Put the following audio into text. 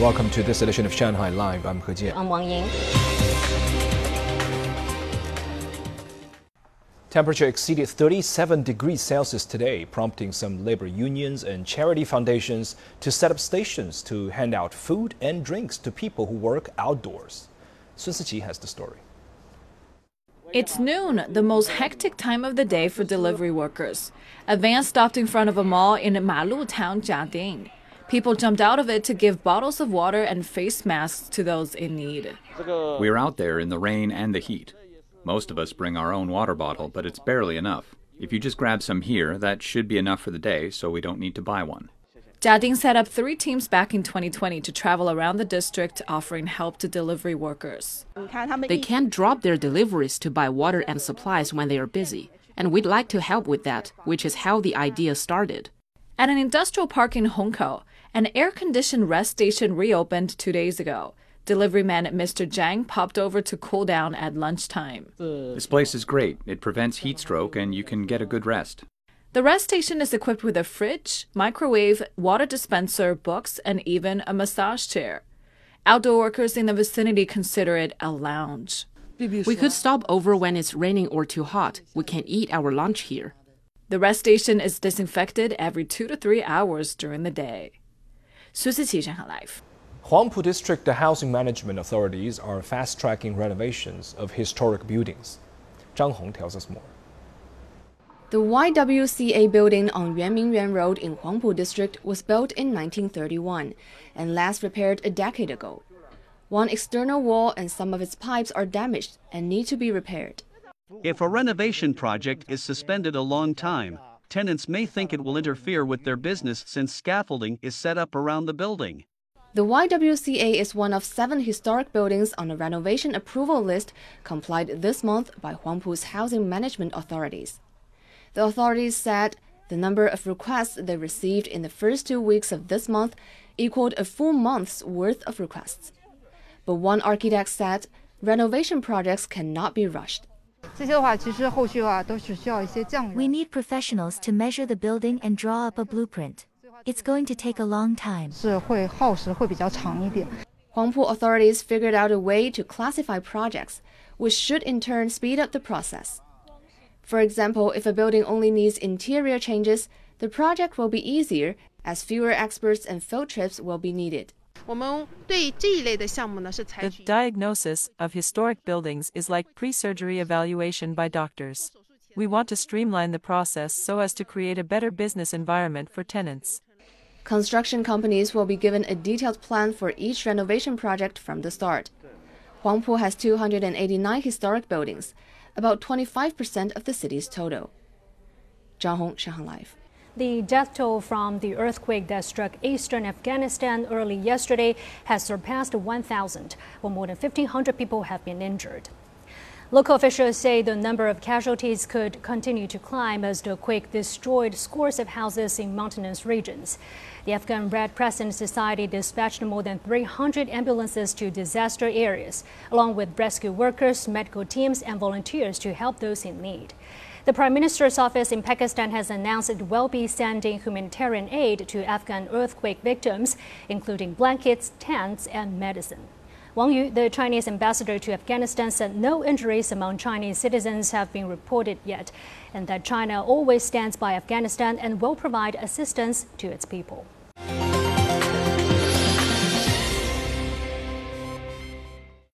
Welcome to this edition of Shanghai Live. I'm He Jian. I'm Wang Ying. Temperature exceeded 37 degrees Celsius today, prompting some labor unions and charity foundations to set up stations to hand out food and drinks to people who work outdoors. Sun Siqi has the story. It's noon, the most hectic time of the day for delivery workers. A van stopped in front of a mall in Malu town, Jiading. People jumped out of it to give bottles of water and face masks to those in need. We're out there in the rain and the heat. Most of us bring our own water bottle, but it's barely enough. If you just grab some here, that should be enough for the day, so we don't need to buy one. Jiading set up three teams back in 2020 to travel around the district offering help to delivery workers. They can't drop their deliveries to buy water and supplies when they are busy, and we'd like to help with that, which is how the idea started. At an industrial park in Hongkou, an air conditioned rest station reopened two days ago. Deliveryman Mr. Zhang popped over to cool down at lunchtime. This place is great. It prevents heat stroke and you can get a good rest. The rest station is equipped with a fridge, microwave, water dispenser, books, and even a massage chair. Outdoor workers in the vicinity consider it a lounge. We could stop over when it's raining or too hot. We can eat our lunch here. The rest station is disinfected every two to three hours during the day. Sun Siqi Shanghai live. Huangpu District the housing management authorities are fast tracking renovations of historic buildings. Zhang Hong tells us more. The YWCA building on Yuanmingyuan Road in Huangpu District was built in 1931 and last repaired a decade ago. One external wall and some of its pipes are damaged and need to be repaired. If a renovation project is suspended a long time, tenants may think it will interfere with their business since scaffolding is set up around the building. The YWCA is one of seven historic buildings on a renovation approval list complied this month by Huangpu's housing management authorities. The authorities said the number of requests they received in the first two weeks of this month equaled a full month's worth of requests. But one architect said renovation projects cannot be rushed. We need professionals to measure the building and draw up a blueprint. It's going to take a long time. Huangpu authorities figured out a way to classify projects, which should in turn speed up the process. For example, if a building only needs interior changes, the project will be easier as fewer experts and field trips will be needed. The diagnosis of historic buildings is like pre surgery evaluation by doctors. We want to streamline the process so as to create a better business environment for tenants. Construction companies will be given a detailed plan for each renovation project from the start. Huangpu has 289 historic buildings, about 25% of the city's total. Zhang Hong, Shanghai Live. The death toll from the earthquake that struck eastern Afghanistan early yesterday has surpassed 1,000, while more than 1,500 people have been injured. Local officials say the number of casualties could continue to climb as the quake destroyed scores of houses in mountainous regions. The Afghan Red Crescent Society dispatched more than 300 ambulances to disaster areas, along with rescue workers, medical teams, and volunteers to help those in need. The Prime Minister's office in Pakistan has announced it will be sending humanitarian aid to Afghan earthquake victims, including blankets, tents, and medicine. Wang Yu, the Chinese ambassador to Afghanistan, said no injuries among Chinese citizens have been reported yet, and that China always stands by Afghanistan and will provide assistance to its people.